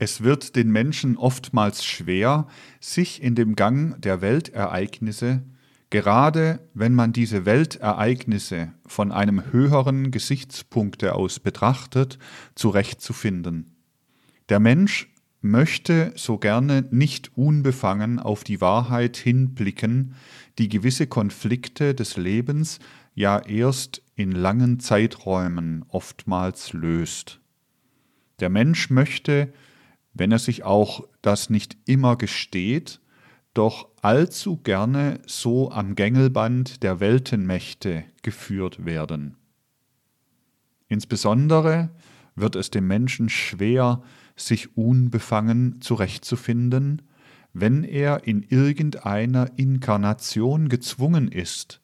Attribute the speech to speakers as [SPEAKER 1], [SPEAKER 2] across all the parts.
[SPEAKER 1] Es wird den Menschen oftmals schwer, sich in dem Gang der Weltereignisse, gerade wenn man diese Weltereignisse von einem höheren Gesichtspunkte aus betrachtet, zurechtzufinden. Der Mensch möchte so gerne nicht unbefangen auf die Wahrheit hinblicken, die gewisse Konflikte des Lebens ja erst in langen Zeiträumen oftmals löst. Der Mensch möchte wenn er sich auch das nicht immer gesteht, doch allzu gerne so am Gängelband der Weltenmächte geführt werden. Insbesondere wird es dem Menschen schwer, sich unbefangen zurechtzufinden, wenn er in irgendeiner Inkarnation gezwungen ist,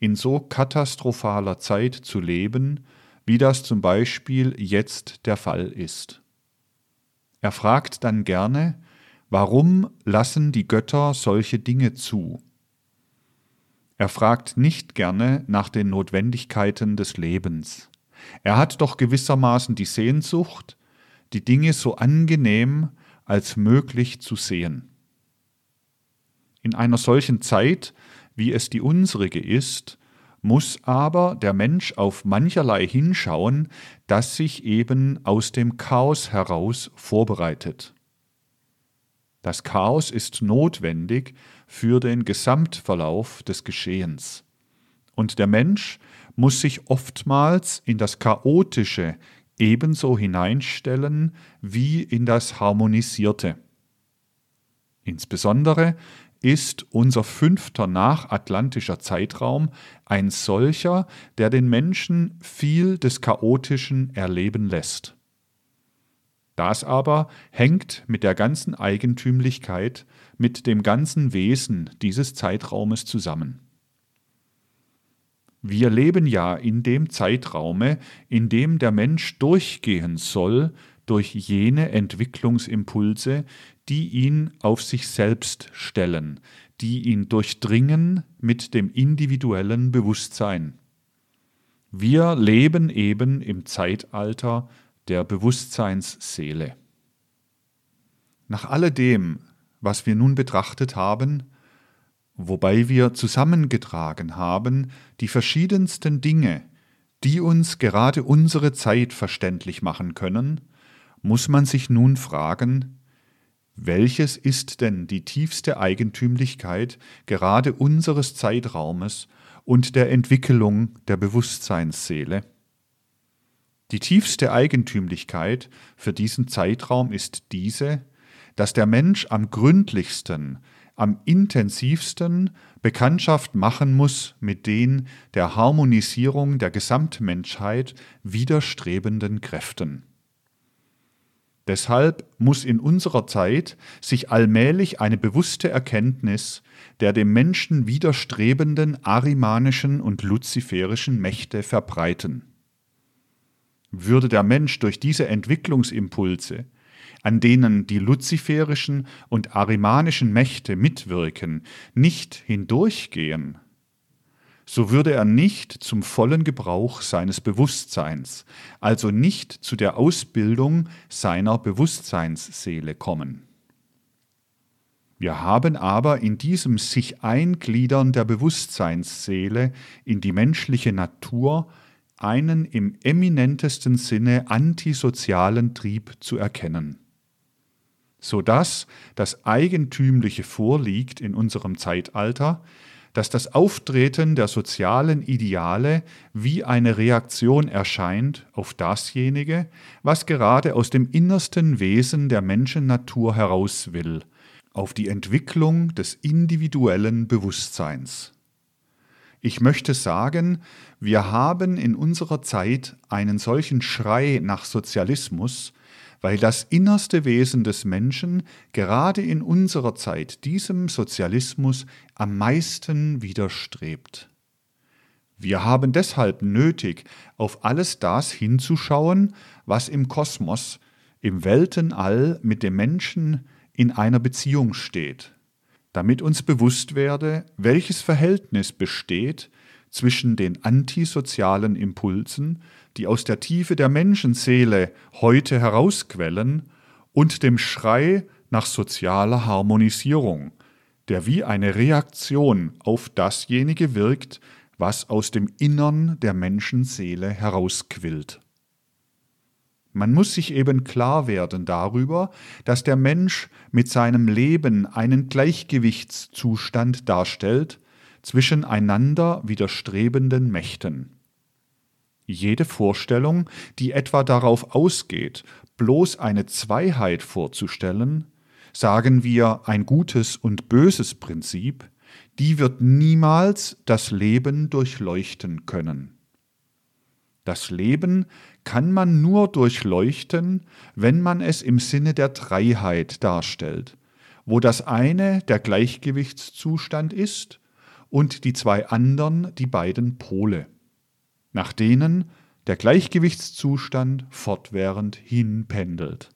[SPEAKER 1] in so katastrophaler Zeit zu leben, wie das zum Beispiel jetzt der Fall ist. Er fragt dann gerne, warum lassen die Götter solche Dinge zu? Er fragt nicht gerne nach den Notwendigkeiten des Lebens. Er hat doch gewissermaßen die Sehnsucht, die Dinge so angenehm als möglich zu sehen. In einer solchen Zeit, wie es die unsrige ist, muss aber der Mensch auf mancherlei hinschauen, das sich eben aus dem Chaos heraus vorbereitet. Das Chaos ist notwendig für den Gesamtverlauf des Geschehens. Und der Mensch muss sich oftmals in das Chaotische ebenso hineinstellen wie in das Harmonisierte. Insbesondere ist unser fünfter nachatlantischer Zeitraum ein solcher, der den Menschen viel des Chaotischen erleben lässt. Das aber hängt mit der ganzen Eigentümlichkeit, mit dem ganzen Wesen dieses Zeitraumes zusammen. Wir leben ja in dem Zeitraume, in dem der Mensch durchgehen soll durch jene Entwicklungsimpulse, die ihn auf sich selbst stellen, die ihn durchdringen mit dem individuellen Bewusstsein. Wir leben eben im Zeitalter der Bewusstseinsseele. Nach alledem, was wir nun betrachtet haben, wobei wir zusammengetragen haben die verschiedensten Dinge, die uns gerade unsere Zeit verständlich machen können, muss man sich nun fragen, welches ist denn die tiefste Eigentümlichkeit gerade unseres Zeitraumes und der Entwicklung der Bewusstseinsseele? Die tiefste Eigentümlichkeit für diesen Zeitraum ist diese, dass der Mensch am gründlichsten, am intensivsten Bekanntschaft machen muss mit den der Harmonisierung der Gesamtmenschheit widerstrebenden Kräften. Deshalb muss in unserer Zeit sich allmählich eine bewusste Erkenntnis der dem Menschen widerstrebenden arimanischen und luziferischen Mächte verbreiten. Würde der Mensch durch diese Entwicklungsimpulse, an denen die luziferischen und arimanischen Mächte mitwirken, nicht hindurchgehen, so würde er nicht zum vollen Gebrauch seines Bewusstseins, also nicht zu der Ausbildung seiner Bewusstseinsseele kommen. Wir haben aber in diesem sich eingliedern der Bewusstseinsseele in die menschliche Natur einen im eminentesten Sinne antisozialen Trieb zu erkennen, so dass das Eigentümliche vorliegt in unserem Zeitalter, dass das Auftreten der sozialen Ideale wie eine Reaktion erscheint auf dasjenige, was gerade aus dem innersten Wesen der Menschennatur heraus will, auf die Entwicklung des individuellen Bewusstseins. Ich möchte sagen, wir haben in unserer Zeit einen solchen Schrei nach Sozialismus, weil das innerste Wesen des Menschen gerade in unserer Zeit diesem Sozialismus am meisten widerstrebt. Wir haben deshalb nötig, auf alles das hinzuschauen, was im Kosmos, im Weltenall mit dem Menschen in einer Beziehung steht, damit uns bewusst werde, welches Verhältnis besteht zwischen den antisozialen Impulsen, die aus der Tiefe der Menschenseele heute herausquellen, und dem Schrei nach sozialer Harmonisierung, der wie eine Reaktion auf dasjenige wirkt, was aus dem Innern der Menschenseele herausquillt. Man muss sich eben klar werden darüber, dass der Mensch mit seinem Leben einen Gleichgewichtszustand darstellt zwischen einander widerstrebenden Mächten. Jede Vorstellung, die etwa darauf ausgeht, bloß eine Zweiheit vorzustellen, sagen wir ein gutes und böses Prinzip, die wird niemals das Leben durchleuchten können. Das Leben kann man nur durchleuchten, wenn man es im Sinne der Dreiheit darstellt, wo das eine der Gleichgewichtszustand ist und die zwei anderen die beiden Pole, nach denen der Gleichgewichtszustand fortwährend hinpendelt.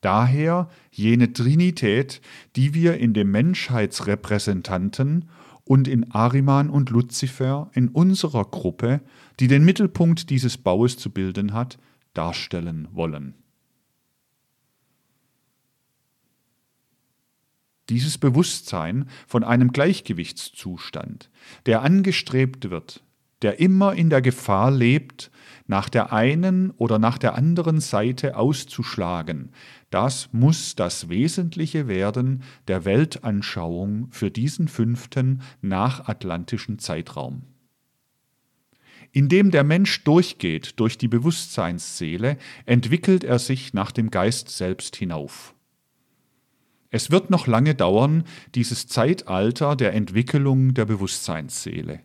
[SPEAKER 1] Daher jene Trinität, die wir in dem Menschheitsrepräsentanten und in Ariman und Luzifer in unserer Gruppe, die den Mittelpunkt dieses Baues zu bilden hat, darstellen wollen. Dieses Bewusstsein von einem Gleichgewichtszustand, der angestrebt wird, der immer in der Gefahr lebt, nach der einen oder nach der anderen Seite auszuschlagen, das muss das Wesentliche werden der Weltanschauung für diesen fünften nachatlantischen Zeitraum. Indem der Mensch durchgeht durch die Bewusstseinsseele, entwickelt er sich nach dem Geist selbst hinauf. Es wird noch lange dauern, dieses Zeitalter der Entwicklung der Bewusstseinsseele.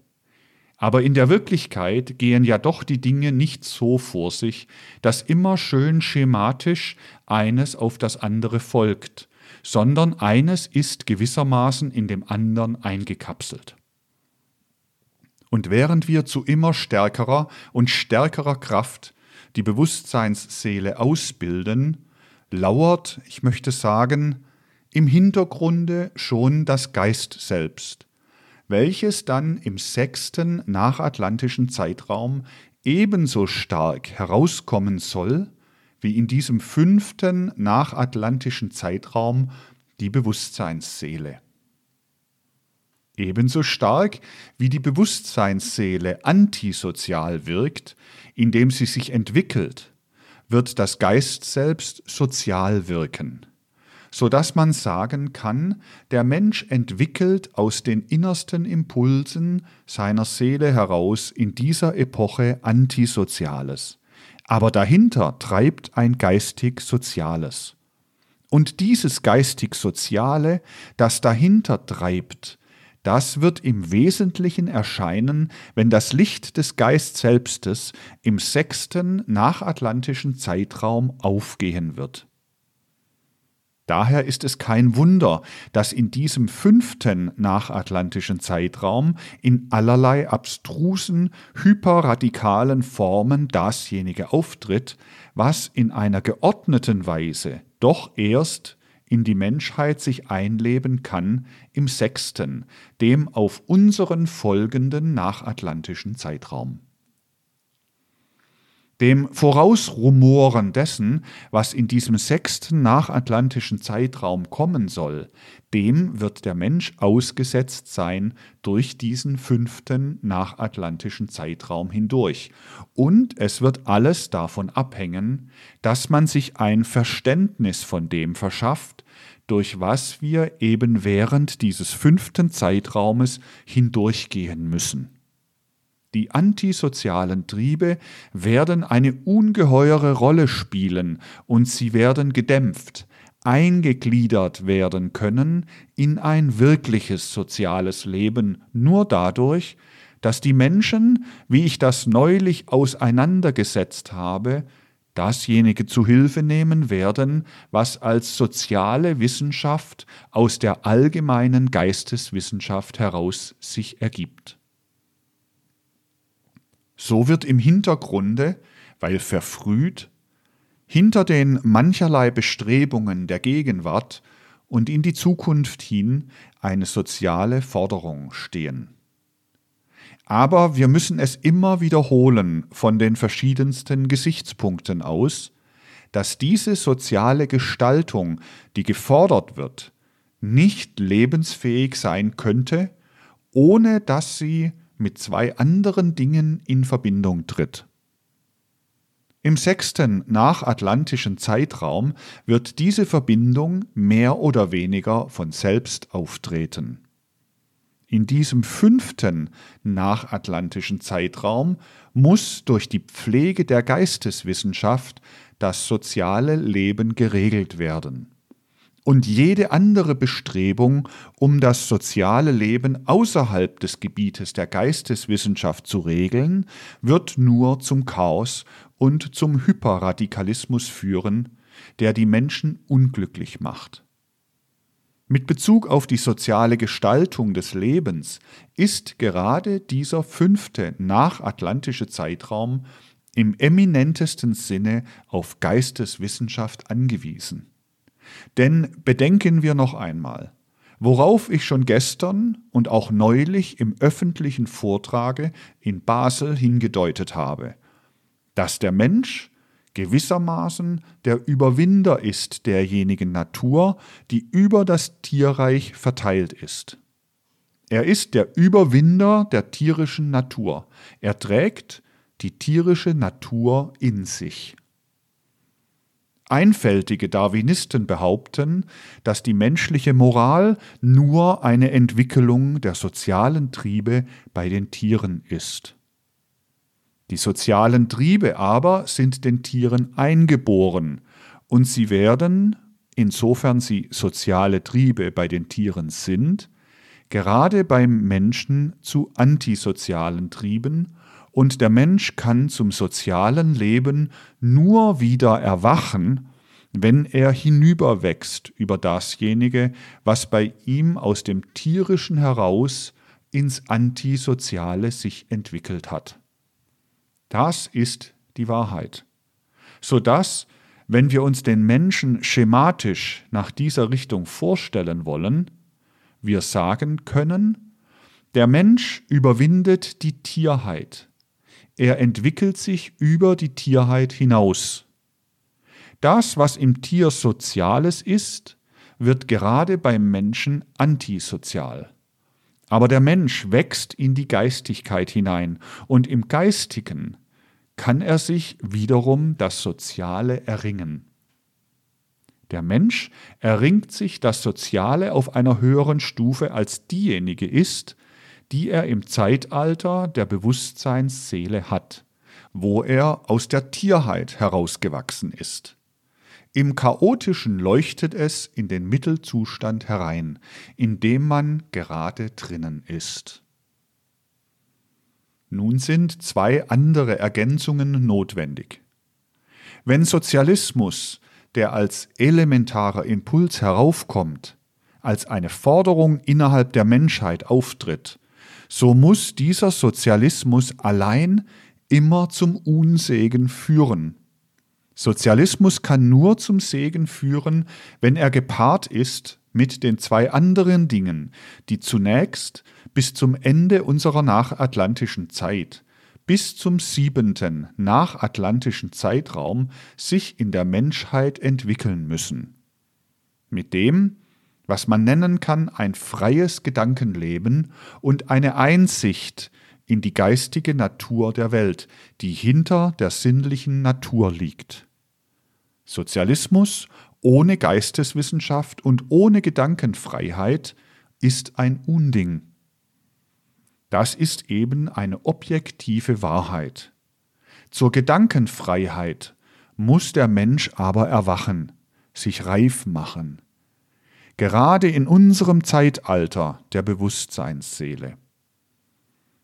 [SPEAKER 1] Aber in der Wirklichkeit gehen ja doch die Dinge nicht so vor sich, dass immer schön schematisch eines auf das andere folgt, sondern eines ist gewissermaßen in dem anderen eingekapselt. Und während wir zu immer stärkerer und stärkerer Kraft die Bewusstseinsseele ausbilden, lauert, ich möchte sagen, im Hintergrunde schon das Geist selbst, welches dann im sechsten nachatlantischen Zeitraum ebenso stark herauskommen soll, wie in diesem fünften nachatlantischen Zeitraum die Bewusstseinsseele. Ebenso stark wie die Bewusstseinsseele antisozial wirkt, indem sie sich entwickelt, wird das Geist selbst sozial wirken so dass man sagen kann, der Mensch entwickelt aus den innersten Impulsen seiner Seele heraus in dieser Epoche Antisoziales. Aber dahinter treibt ein geistig-soziales. Und dieses geistig-soziale, das dahinter treibt, das wird im Wesentlichen erscheinen, wenn das Licht des Geist Selbstes im sechsten nachatlantischen Zeitraum aufgehen wird. Daher ist es kein Wunder, dass in diesem fünften nachatlantischen Zeitraum in allerlei abstrusen, hyperradikalen Formen dasjenige auftritt, was in einer geordneten Weise doch erst in die Menschheit sich einleben kann im sechsten, dem auf unseren folgenden nachatlantischen Zeitraum dem Vorausrumoren dessen, was in diesem sechsten nachatlantischen Zeitraum kommen soll, dem wird der Mensch ausgesetzt sein durch diesen fünften nachatlantischen Zeitraum hindurch. Und es wird alles davon abhängen, dass man sich ein Verständnis von dem verschafft, durch was wir eben während dieses fünften Zeitraumes hindurchgehen müssen. Die antisozialen Triebe werden eine ungeheure Rolle spielen und sie werden gedämpft, eingegliedert werden können in ein wirkliches soziales Leben nur dadurch, dass die Menschen, wie ich das neulich auseinandergesetzt habe, dasjenige zu Hilfe nehmen werden, was als soziale Wissenschaft aus der allgemeinen Geisteswissenschaft heraus sich ergibt. So wird im Hintergrunde, weil verfrüht, hinter den mancherlei Bestrebungen der Gegenwart und in die Zukunft hin eine soziale Forderung stehen. Aber wir müssen es immer wiederholen von den verschiedensten Gesichtspunkten aus, dass diese soziale Gestaltung, die gefordert wird, nicht lebensfähig sein könnte, ohne dass sie mit zwei anderen Dingen in Verbindung tritt. Im sechsten nachatlantischen Zeitraum wird diese Verbindung mehr oder weniger von selbst auftreten. In diesem fünften nachatlantischen Zeitraum muss durch die Pflege der Geisteswissenschaft das soziale Leben geregelt werden. Und jede andere Bestrebung, um das soziale Leben außerhalb des Gebietes der Geisteswissenschaft zu regeln, wird nur zum Chaos und zum Hyperradikalismus führen, der die Menschen unglücklich macht. Mit Bezug auf die soziale Gestaltung des Lebens ist gerade dieser fünfte nachatlantische Zeitraum im eminentesten Sinne auf Geisteswissenschaft angewiesen. Denn bedenken wir noch einmal, worauf ich schon gestern und auch neulich im öffentlichen Vortrage in Basel hingedeutet habe, dass der Mensch gewissermaßen der Überwinder ist derjenigen Natur, die über das Tierreich verteilt ist. Er ist der Überwinder der tierischen Natur. Er trägt die tierische Natur in sich. Einfältige Darwinisten behaupten, dass die menschliche Moral nur eine Entwicklung der sozialen Triebe bei den Tieren ist. Die sozialen Triebe aber sind den Tieren eingeboren und sie werden, insofern sie soziale Triebe bei den Tieren sind, gerade beim Menschen zu antisozialen Trieben und der Mensch kann zum sozialen Leben nur wieder erwachen, wenn er hinüberwächst über dasjenige, was bei ihm aus dem tierischen heraus ins Antisoziale sich entwickelt hat. Das ist die Wahrheit. Sodass, wenn wir uns den Menschen schematisch nach dieser Richtung vorstellen wollen, wir sagen können, der Mensch überwindet die Tierheit, er entwickelt sich über die Tierheit hinaus. Das, was im Tier Soziales ist, wird gerade beim Menschen antisozial. Aber der Mensch wächst in die Geistigkeit hinein und im Geistigen kann er sich wiederum das Soziale erringen. Der Mensch erringt sich das Soziale auf einer höheren Stufe als diejenige ist, die er im Zeitalter der Bewusstseinsseele hat, wo er aus der Tierheit herausgewachsen ist. Im Chaotischen leuchtet es in den Mittelzustand herein, in dem man gerade drinnen ist. Nun sind zwei andere Ergänzungen notwendig. Wenn Sozialismus, der als elementarer Impuls heraufkommt, als eine Forderung innerhalb der Menschheit auftritt, so muss dieser Sozialismus allein immer zum Unsegen führen. Sozialismus kann nur zum Segen führen, wenn er gepaart ist mit den zwei anderen Dingen, die zunächst bis zum Ende unserer nachatlantischen Zeit, bis zum siebenten nachatlantischen Zeitraum sich in der Menschheit entwickeln müssen. Mit dem, was man nennen kann ein freies Gedankenleben und eine Einsicht in die geistige Natur der Welt, die hinter der sinnlichen Natur liegt. Sozialismus ohne Geisteswissenschaft und ohne Gedankenfreiheit ist ein Unding. Das ist eben eine objektive Wahrheit. Zur Gedankenfreiheit muss der Mensch aber erwachen, sich reif machen gerade in unserem Zeitalter der Bewusstseinsseele.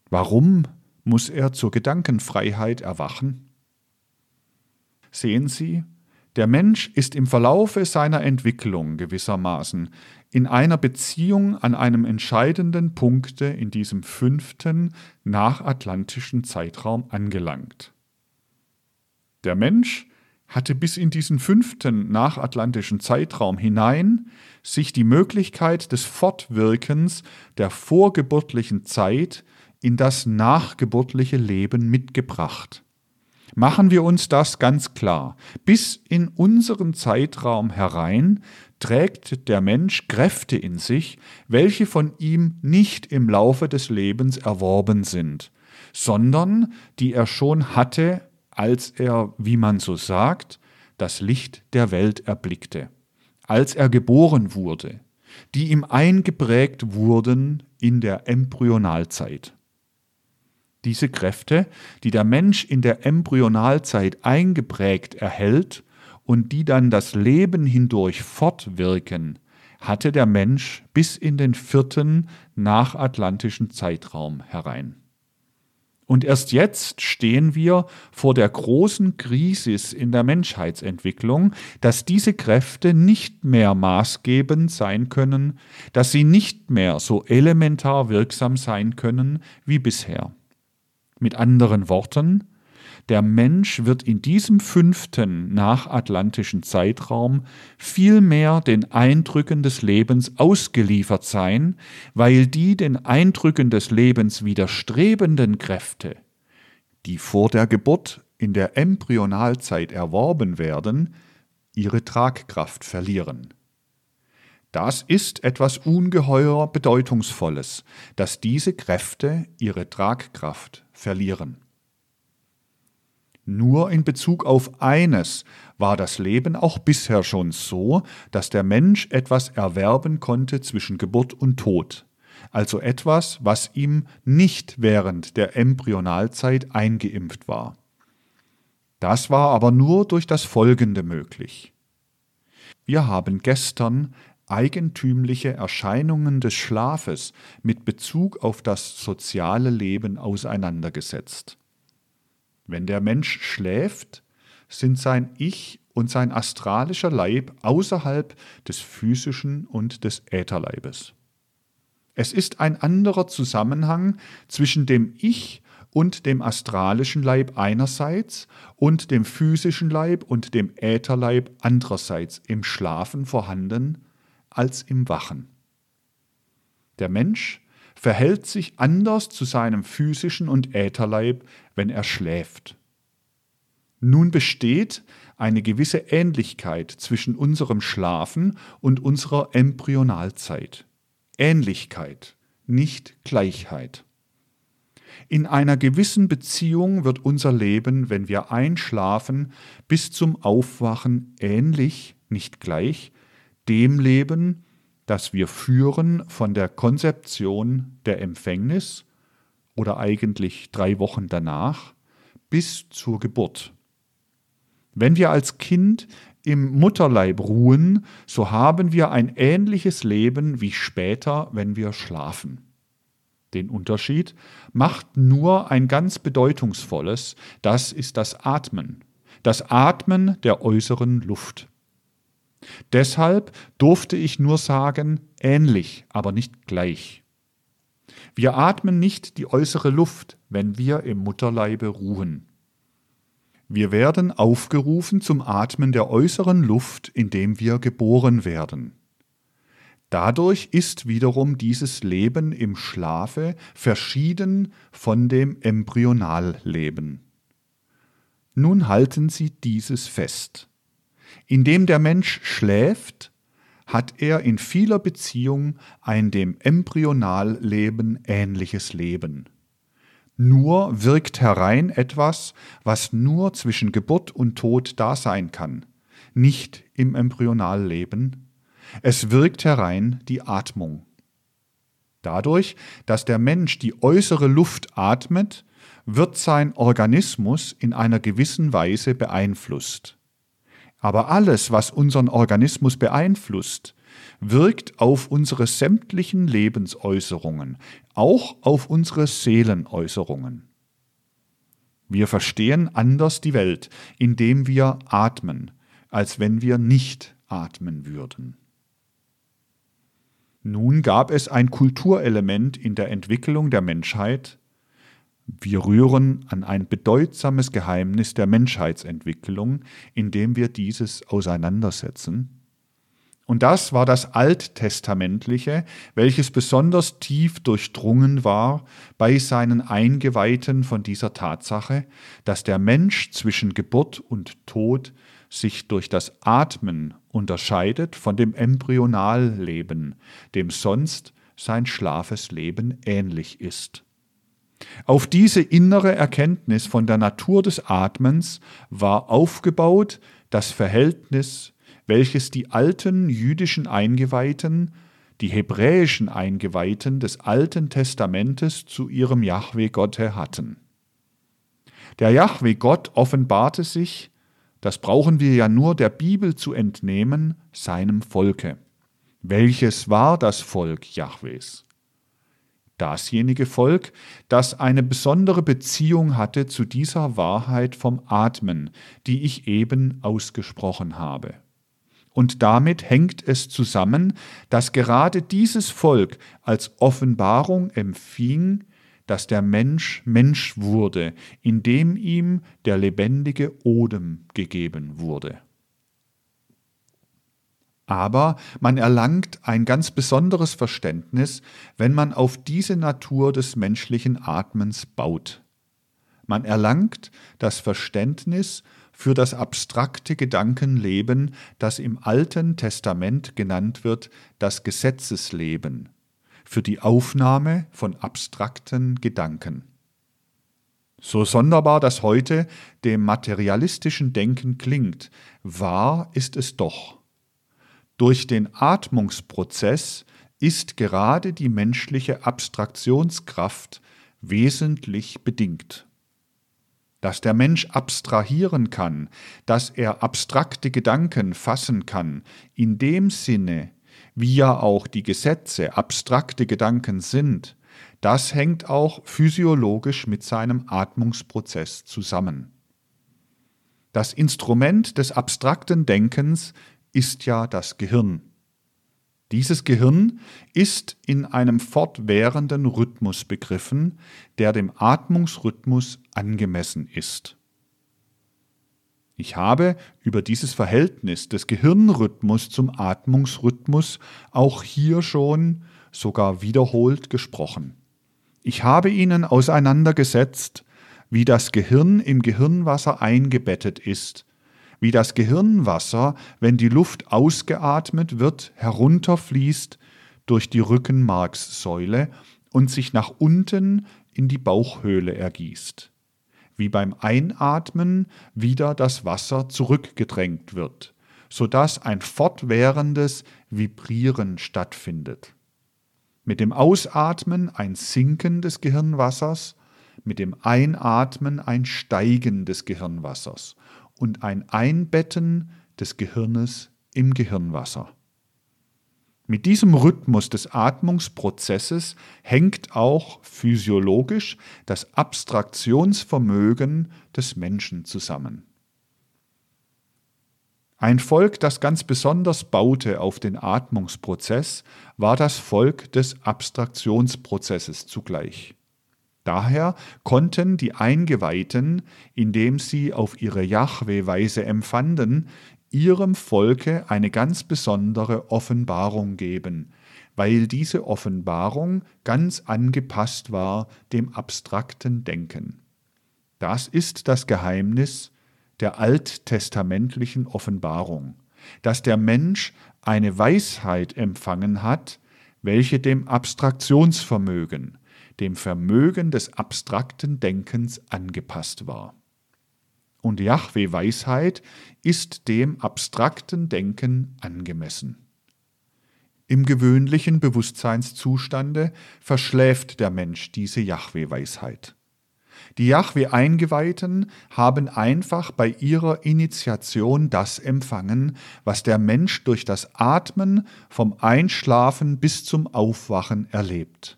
[SPEAKER 1] Warum muss er zur Gedankenfreiheit erwachen? Sehen Sie, der Mensch ist im Verlaufe seiner Entwicklung gewissermaßen in einer Beziehung an einem entscheidenden Punkte in diesem fünften nachatlantischen Zeitraum angelangt. Der Mensch hatte bis in diesen fünften nachatlantischen Zeitraum hinein sich die Möglichkeit des Fortwirkens der vorgeburtlichen Zeit in das nachgeburtliche Leben mitgebracht. Machen wir uns das ganz klar. Bis in unseren Zeitraum herein trägt der Mensch Kräfte in sich, welche von ihm nicht im Laufe des Lebens erworben sind, sondern die er schon hatte, als er, wie man so sagt, das Licht der Welt erblickte, als er geboren wurde, die ihm eingeprägt wurden in der Embryonalzeit. Diese Kräfte, die der Mensch in der Embryonalzeit eingeprägt erhält und die dann das Leben hindurch fortwirken, hatte der Mensch bis in den vierten nachatlantischen Zeitraum herein. Und erst jetzt stehen wir vor der großen Krise in der Menschheitsentwicklung, dass diese Kräfte nicht mehr maßgebend sein können, dass sie nicht mehr so elementar wirksam sein können wie bisher. Mit anderen Worten, der Mensch wird in diesem fünften nachatlantischen Zeitraum viel mehr den Eindrücken des Lebens ausgeliefert sein, weil die den Eindrücken des Lebens widerstrebenden Kräfte, die vor der Geburt in der Embryonalzeit erworben werden, ihre Tragkraft verlieren. Das ist etwas ungeheuer Bedeutungsvolles, dass diese Kräfte ihre Tragkraft verlieren. Nur in Bezug auf eines war das Leben auch bisher schon so, dass der Mensch etwas erwerben konnte zwischen Geburt und Tod, also etwas, was ihm nicht während der Embryonalzeit eingeimpft war. Das war aber nur durch das Folgende möglich. Wir haben gestern eigentümliche Erscheinungen des Schlafes mit Bezug auf das soziale Leben auseinandergesetzt. Wenn der Mensch schläft, sind sein Ich und sein astralischer Leib außerhalb des physischen und des Ätherleibes. Es ist ein anderer Zusammenhang zwischen dem Ich und dem astralischen Leib einerseits und dem physischen Leib und dem Ätherleib andererseits im Schlafen vorhanden als im Wachen. Der Mensch verhält sich anders zu seinem physischen und Ätherleib, wenn er schläft. Nun besteht eine gewisse Ähnlichkeit zwischen unserem Schlafen und unserer Embryonalzeit. Ähnlichkeit, nicht Gleichheit. In einer gewissen Beziehung wird unser Leben, wenn wir einschlafen, bis zum Aufwachen ähnlich, nicht gleich, dem Leben, das wir führen von der Konzeption der Empfängnis oder eigentlich drei Wochen danach bis zur Geburt. Wenn wir als Kind im Mutterleib ruhen, so haben wir ein ähnliches Leben wie später, wenn wir schlafen. Den Unterschied macht nur ein ganz bedeutungsvolles, das ist das Atmen, das Atmen der äußeren Luft. Deshalb durfte ich nur sagen ähnlich, aber nicht gleich. Wir atmen nicht die äußere Luft, wenn wir im Mutterleibe ruhen. Wir werden aufgerufen zum Atmen der äußeren Luft, indem wir geboren werden. Dadurch ist wiederum dieses Leben im Schlafe verschieden von dem Embryonalleben. Nun halten Sie dieses fest. Indem der Mensch schläft, hat er in vieler Beziehung ein dem Embryonalleben ähnliches Leben. Nur wirkt herein etwas, was nur zwischen Geburt und Tod da sein kann, nicht im Embryonalleben. Es wirkt herein die Atmung. Dadurch, dass der Mensch die äußere Luft atmet, wird sein Organismus in einer gewissen Weise beeinflusst. Aber alles, was unseren Organismus beeinflusst, wirkt auf unsere sämtlichen Lebensäußerungen, auch auf unsere Seelenäußerungen. Wir verstehen anders die Welt, indem wir atmen, als wenn wir nicht atmen würden. Nun gab es ein Kulturelement in der Entwicklung der Menschheit, wir rühren an ein bedeutsames Geheimnis der Menschheitsentwicklung, indem wir dieses auseinandersetzen. Und das war das Alttestamentliche, welches besonders tief durchdrungen war bei seinen Eingeweihten von dieser Tatsache, dass der Mensch zwischen Geburt und Tod sich durch das Atmen unterscheidet von dem Embryonalleben, dem sonst sein schlafes Leben ähnlich ist. Auf diese innere Erkenntnis von der Natur des Atmens war aufgebaut das Verhältnis welches die alten jüdischen Eingeweihten, die hebräischen Eingeweihten des Alten Testamentes zu ihrem Jahwe-Gotte hatten. Der Jahwe-Gott offenbarte sich, das brauchen wir ja nur der Bibel zu entnehmen, seinem Volke. Welches war das Volk Jahwes? Dasjenige Volk, das eine besondere Beziehung hatte zu dieser Wahrheit vom Atmen, die ich eben ausgesprochen habe. Und damit hängt es zusammen, dass gerade dieses Volk als Offenbarung empfing, dass der Mensch Mensch wurde, indem ihm der lebendige Odem gegeben wurde. Aber man erlangt ein ganz besonderes Verständnis, wenn man auf diese Natur des menschlichen Atmens baut. Man erlangt das Verständnis für das abstrakte Gedankenleben, das im Alten Testament genannt wird, das Gesetzesleben, für die Aufnahme von abstrakten Gedanken. So sonderbar das heute dem materialistischen Denken klingt, wahr ist es doch. Durch den Atmungsprozess ist gerade die menschliche Abstraktionskraft wesentlich bedingt dass der Mensch abstrahieren kann, dass er abstrakte Gedanken fassen kann, in dem Sinne, wie ja auch die Gesetze abstrakte Gedanken sind, das hängt auch physiologisch mit seinem Atmungsprozess zusammen. Das Instrument des abstrakten Denkens ist ja das Gehirn. Dieses Gehirn ist in einem fortwährenden Rhythmus begriffen, der dem Atmungsrhythmus angemessen ist. Ich habe über dieses Verhältnis des Gehirnrhythmus zum Atmungsrhythmus auch hier schon sogar wiederholt gesprochen. Ich habe Ihnen auseinandergesetzt, wie das Gehirn im Gehirnwasser eingebettet ist wie das Gehirnwasser, wenn die Luft ausgeatmet wird, herunterfließt durch die Rückenmarkssäule und sich nach unten in die Bauchhöhle ergießt. Wie beim Einatmen wieder das Wasser zurückgedrängt wird, sodass ein fortwährendes Vibrieren stattfindet. Mit dem Ausatmen ein Sinken des Gehirnwassers, mit dem Einatmen ein Steigen des Gehirnwassers und ein Einbetten des Gehirnes im Gehirnwasser. Mit diesem Rhythmus des Atmungsprozesses hängt auch physiologisch das Abstraktionsvermögen des Menschen zusammen. Ein Volk, das ganz besonders baute auf den Atmungsprozess, war das Volk des Abstraktionsprozesses zugleich. Daher konnten die Eingeweihten, indem sie auf ihre Jahwe-Weise empfanden, ihrem Volke eine ganz besondere Offenbarung geben, weil diese Offenbarung ganz angepasst war dem abstrakten Denken. Das ist das Geheimnis der alttestamentlichen Offenbarung, dass der Mensch eine Weisheit empfangen hat, welche dem Abstraktionsvermögen, dem Vermögen des abstrakten Denkens angepasst war. Und Jahwe Weisheit ist dem abstrakten Denken angemessen. Im gewöhnlichen Bewusstseinszustande verschläft der Mensch diese Jahwe Weisheit. Die Jahwe Eingeweihten haben einfach bei ihrer Initiation das empfangen, was der Mensch durch das Atmen vom Einschlafen bis zum Aufwachen erlebt.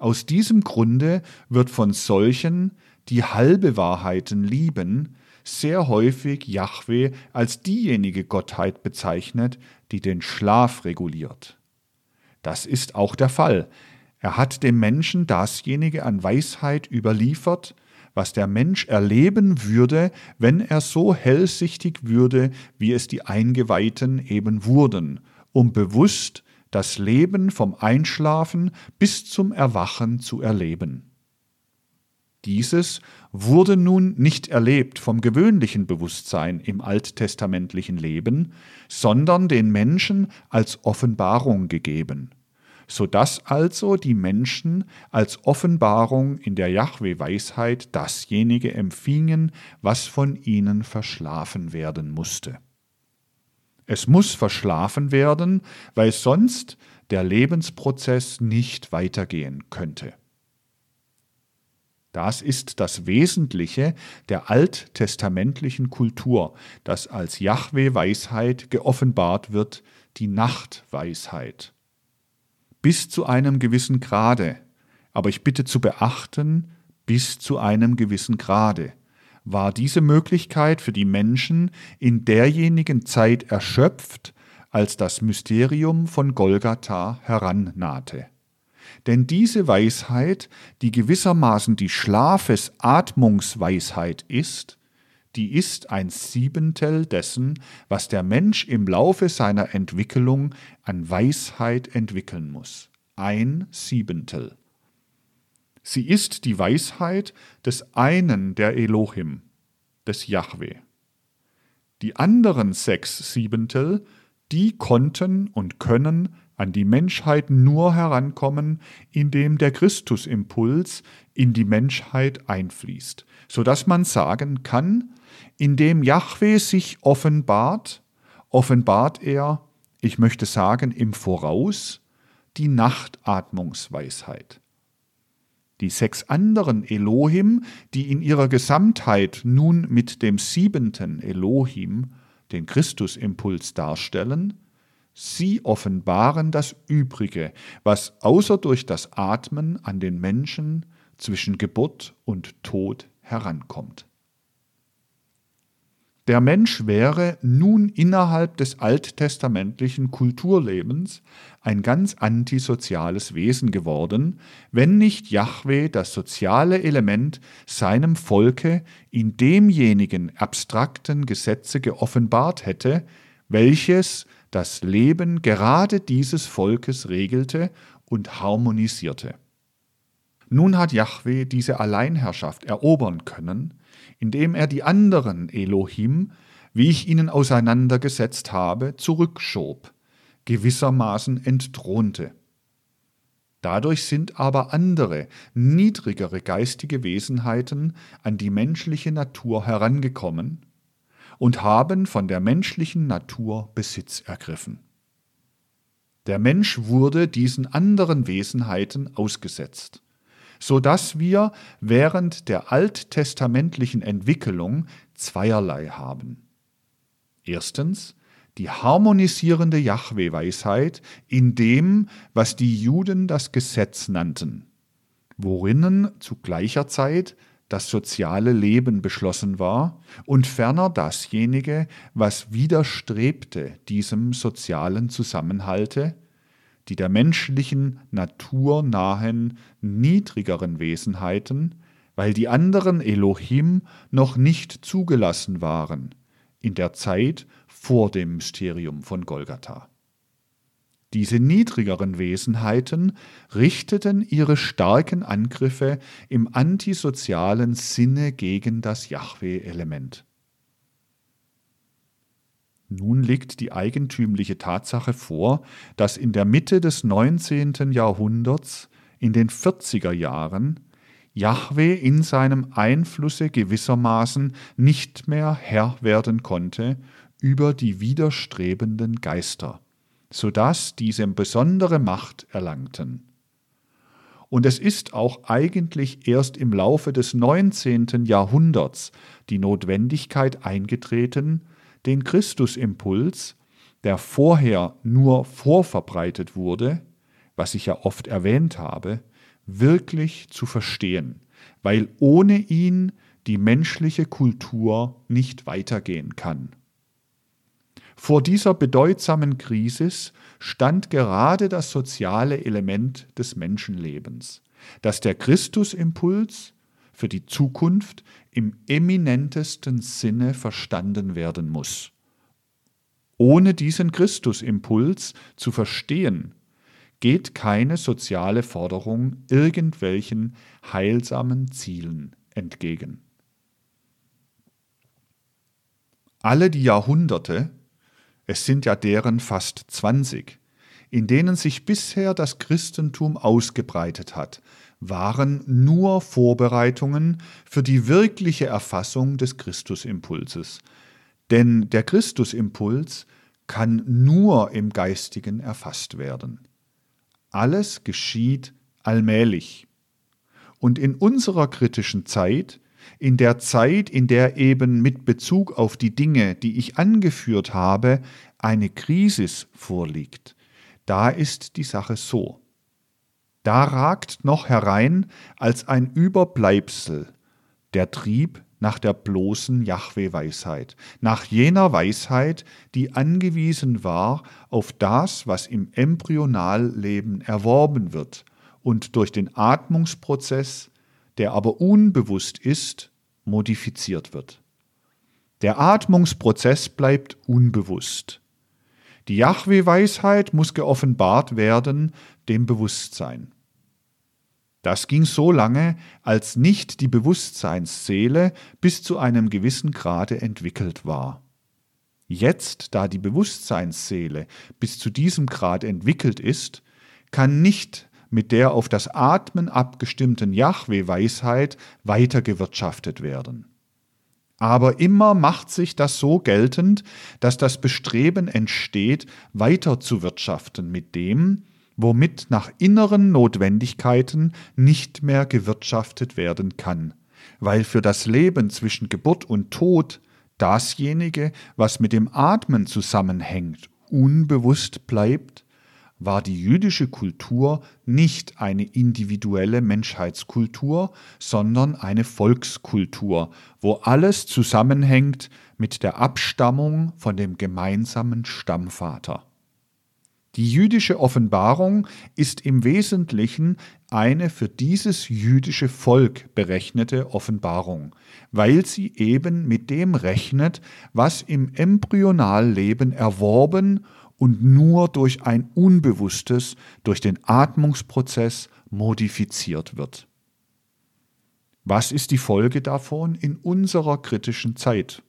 [SPEAKER 1] Aus diesem Grunde wird von solchen, die halbe Wahrheiten lieben, sehr häufig Jahwe als diejenige Gottheit bezeichnet, die den Schlaf reguliert. Das ist auch der Fall. Er hat dem Menschen dasjenige an Weisheit überliefert, was der Mensch erleben würde, wenn er so hellsichtig würde, wie es die Eingeweihten eben wurden, um bewusst das Leben vom Einschlafen bis zum Erwachen zu erleben. Dieses wurde nun nicht erlebt vom gewöhnlichen Bewusstsein im alttestamentlichen Leben, sondern den Menschen als Offenbarung gegeben, so dass also die Menschen als Offenbarung in der Jahwe-Weisheit dasjenige empfingen, was von ihnen verschlafen werden musste. Es muss verschlafen werden, weil sonst der Lebensprozess nicht weitergehen könnte. Das ist das Wesentliche der alttestamentlichen Kultur, das als Jahwe-Weisheit geoffenbart wird, die Nachtweisheit. Bis zu einem gewissen Grade, aber ich bitte zu beachten, bis zu einem gewissen Grade, war diese Möglichkeit für die Menschen in derjenigen Zeit erschöpft, als das Mysterium von Golgatha herannahte. Denn diese Weisheit, die gewissermaßen die Schlafesatmungsweisheit ist, die ist ein Siebentel dessen, was der Mensch im Laufe seiner Entwicklung an Weisheit entwickeln muss. Ein Siebentel. Sie ist die Weisheit des einen der Elohim, des Yahweh. Die anderen sechs Siebentel, die konnten und können an die Menschheit nur herankommen, indem der Christusimpuls in die Menschheit einfließt, so dass man sagen kann, indem Jahwe sich offenbart, offenbart er, ich möchte sagen, im Voraus die Nachtatmungsweisheit. Die sechs anderen Elohim, die in ihrer Gesamtheit nun mit dem siebenten Elohim den Christusimpuls darstellen, Sie offenbaren das Übrige, was außer durch das Atmen an den Menschen zwischen Geburt und Tod herankommt. Der Mensch wäre nun innerhalb des alttestamentlichen Kulturlebens ein ganz antisoziales Wesen geworden, wenn nicht Jahwe das soziale Element seinem Volke in demjenigen abstrakten Gesetze geoffenbart hätte, welches das Leben gerade dieses Volkes regelte und harmonisierte. Nun hat Jahwe diese Alleinherrschaft erobern können, indem er die anderen Elohim, wie ich ihnen auseinandergesetzt habe, zurückschob, gewissermaßen entthronte. Dadurch sind aber andere, niedrigere geistige Wesenheiten an die menschliche Natur herangekommen und haben von der menschlichen Natur Besitz ergriffen. Der Mensch wurde diesen anderen Wesenheiten ausgesetzt, so dass wir während der alttestamentlichen Entwicklung zweierlei haben. Erstens die harmonisierende Jahwe-Weisheit in dem, was die Juden das Gesetz nannten, worinnen zu gleicher Zeit das soziale Leben beschlossen war und ferner dasjenige, was widerstrebte diesem sozialen Zusammenhalte, die der menschlichen Natur nahen niedrigeren Wesenheiten, weil die anderen Elohim noch nicht zugelassen waren in der Zeit vor dem Mysterium von Golgatha. Diese niedrigeren Wesenheiten richteten ihre starken Angriffe im antisozialen Sinne gegen das Jahwe-Element. Nun liegt die eigentümliche Tatsache vor, dass in der Mitte des 19. Jahrhunderts, in den 40er Jahren, Jahwe in seinem Einflusse gewissermaßen nicht mehr Herr werden konnte über die widerstrebenden Geister sodass diese besondere Macht erlangten. Und es ist auch eigentlich erst im Laufe des 19. Jahrhunderts die Notwendigkeit eingetreten, den Christusimpuls, der vorher nur vorverbreitet wurde, was ich ja oft erwähnt habe, wirklich zu verstehen, weil ohne ihn die menschliche Kultur nicht weitergehen kann. Vor dieser bedeutsamen Krise stand gerade das soziale Element des Menschenlebens, dass der Christusimpuls für die Zukunft im eminentesten Sinne verstanden werden muss. Ohne diesen Christusimpuls zu verstehen, geht keine soziale Forderung irgendwelchen heilsamen Zielen entgegen. Alle die Jahrhunderte, es sind ja deren fast 20, in denen sich bisher das Christentum ausgebreitet hat, waren nur Vorbereitungen für die wirkliche Erfassung des Christusimpulses. Denn der Christusimpuls kann nur im Geistigen erfasst werden. Alles geschieht allmählich. Und in unserer kritischen Zeit, in der Zeit, in der eben mit Bezug auf die Dinge, die ich angeführt habe, eine Krise vorliegt, da ist die Sache so. Da ragt noch herein als ein Überbleibsel der Trieb nach der bloßen Jahwe-Weisheit, nach jener Weisheit, die angewiesen war auf das, was im Embryonalleben erworben wird und durch den Atmungsprozess, der aber unbewusst ist, modifiziert wird. Der Atmungsprozess bleibt unbewusst. Die Jahwe-Weisheit muss geoffenbart werden dem Bewusstsein. Das ging so lange, als nicht die Bewusstseinsseele bis zu einem gewissen Grade entwickelt war. Jetzt, da die Bewusstseinsseele bis zu diesem Grad entwickelt ist, kann nicht mit der auf das Atmen abgestimmten Jahwe-Weisheit weitergewirtschaftet werden. Aber immer macht sich das so geltend, dass das Bestreben entsteht, weiter zu wirtschaften mit dem, womit nach inneren Notwendigkeiten nicht mehr gewirtschaftet werden kann, weil für das Leben zwischen Geburt und Tod dasjenige, was mit dem Atmen zusammenhängt, unbewusst bleibt, war die jüdische Kultur nicht eine individuelle Menschheitskultur, sondern eine Volkskultur, wo alles zusammenhängt mit der Abstammung von dem gemeinsamen Stammvater. Die jüdische Offenbarung ist im Wesentlichen eine für dieses jüdische Volk berechnete Offenbarung, weil sie eben mit dem rechnet, was im Embryonalleben erworben und nur durch ein Unbewusstes, durch den Atmungsprozess modifiziert wird. Was ist die Folge davon in unserer kritischen Zeit?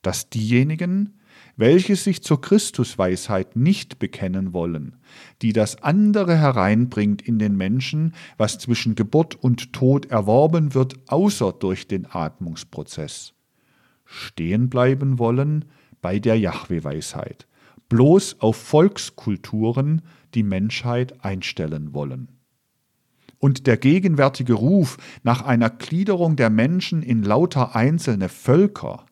[SPEAKER 1] Dass diejenigen, welche sich zur Christusweisheit nicht bekennen wollen, die das andere hereinbringt in den Menschen, was zwischen Geburt und Tod erworben wird, außer durch den Atmungsprozess. Stehen bleiben wollen bei der Jahwe-Weisheit, bloß auf Volkskulturen die Menschheit einstellen wollen. Und der gegenwärtige Ruf nach einer Gliederung der Menschen in lauter einzelne Völker,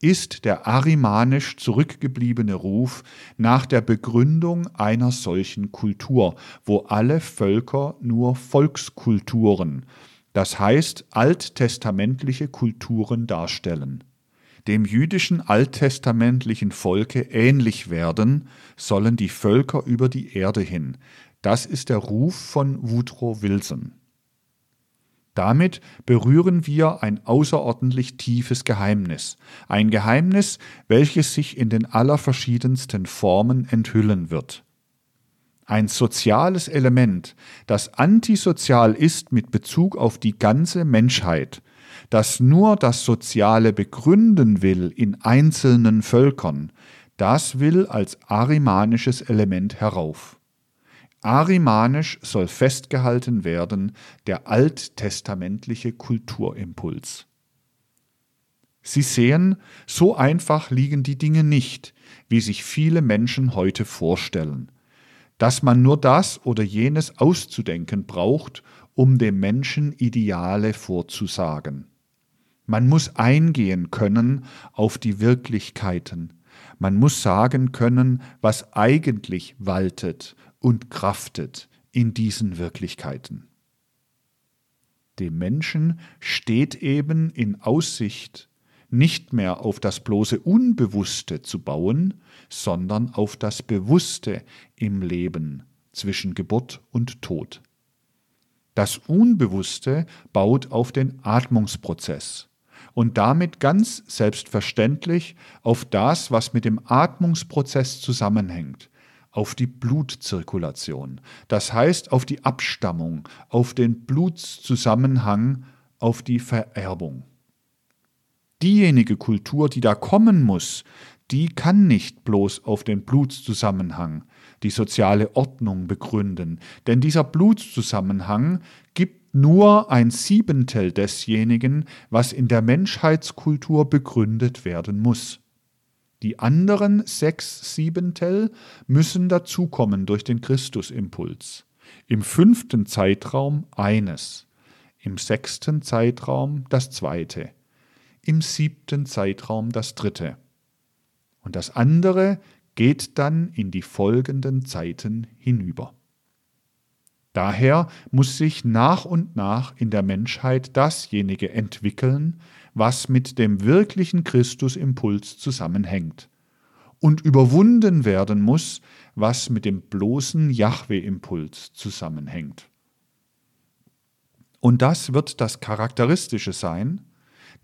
[SPEAKER 1] ist der arimanisch zurückgebliebene Ruf nach der Begründung einer solchen Kultur, wo alle Völker nur Volkskulturen, das heißt alttestamentliche Kulturen darstellen. Dem jüdischen alttestamentlichen Volke ähnlich werden sollen die Völker über die Erde hin. Das ist der Ruf von Woodrow Wilson. Damit berühren wir ein außerordentlich tiefes Geheimnis, ein Geheimnis, welches sich in den allerverschiedensten Formen enthüllen wird. Ein soziales Element, das antisozial ist mit Bezug auf die ganze Menschheit, das nur das Soziale begründen will in einzelnen Völkern, das will als arimanisches Element herauf. Arimanisch soll festgehalten werden der alttestamentliche Kulturimpuls. Sie sehen, so einfach liegen die Dinge nicht, wie sich viele Menschen heute vorstellen, dass man nur das oder jenes auszudenken braucht, um dem Menschen Ideale vorzusagen. Man muss eingehen können auf die Wirklichkeiten, man muss sagen können, was eigentlich waltet und kraftet in diesen Wirklichkeiten. Dem Menschen steht eben in Aussicht, nicht mehr auf das bloße Unbewusste zu bauen, sondern auf das Bewusste im Leben zwischen Geburt und Tod. Das Unbewusste baut auf den Atmungsprozess und damit ganz selbstverständlich auf das, was mit dem Atmungsprozess zusammenhängt, auf die Blutzirkulation, das heißt auf die Abstammung, auf den Blutszusammenhang, auf die Vererbung. Diejenige Kultur, die da kommen muss, die kann nicht bloß auf den Blutszusammenhang, die soziale Ordnung begründen, denn dieser Blutszusammenhang gibt nur ein Siebentel desjenigen, was in der Menschheitskultur begründet werden muss. Die anderen sechs Siebentel müssen dazukommen durch den Christusimpuls. Im fünften Zeitraum eines, im sechsten Zeitraum das zweite, im siebten Zeitraum das dritte. Und das andere geht dann in die folgenden Zeiten hinüber. Daher muss sich nach und nach in der Menschheit dasjenige entwickeln, was mit dem wirklichen Christusimpuls zusammenhängt und überwunden werden muss, was mit dem bloßen Jahwe-Impuls zusammenhängt. Und das wird das Charakteristische sein,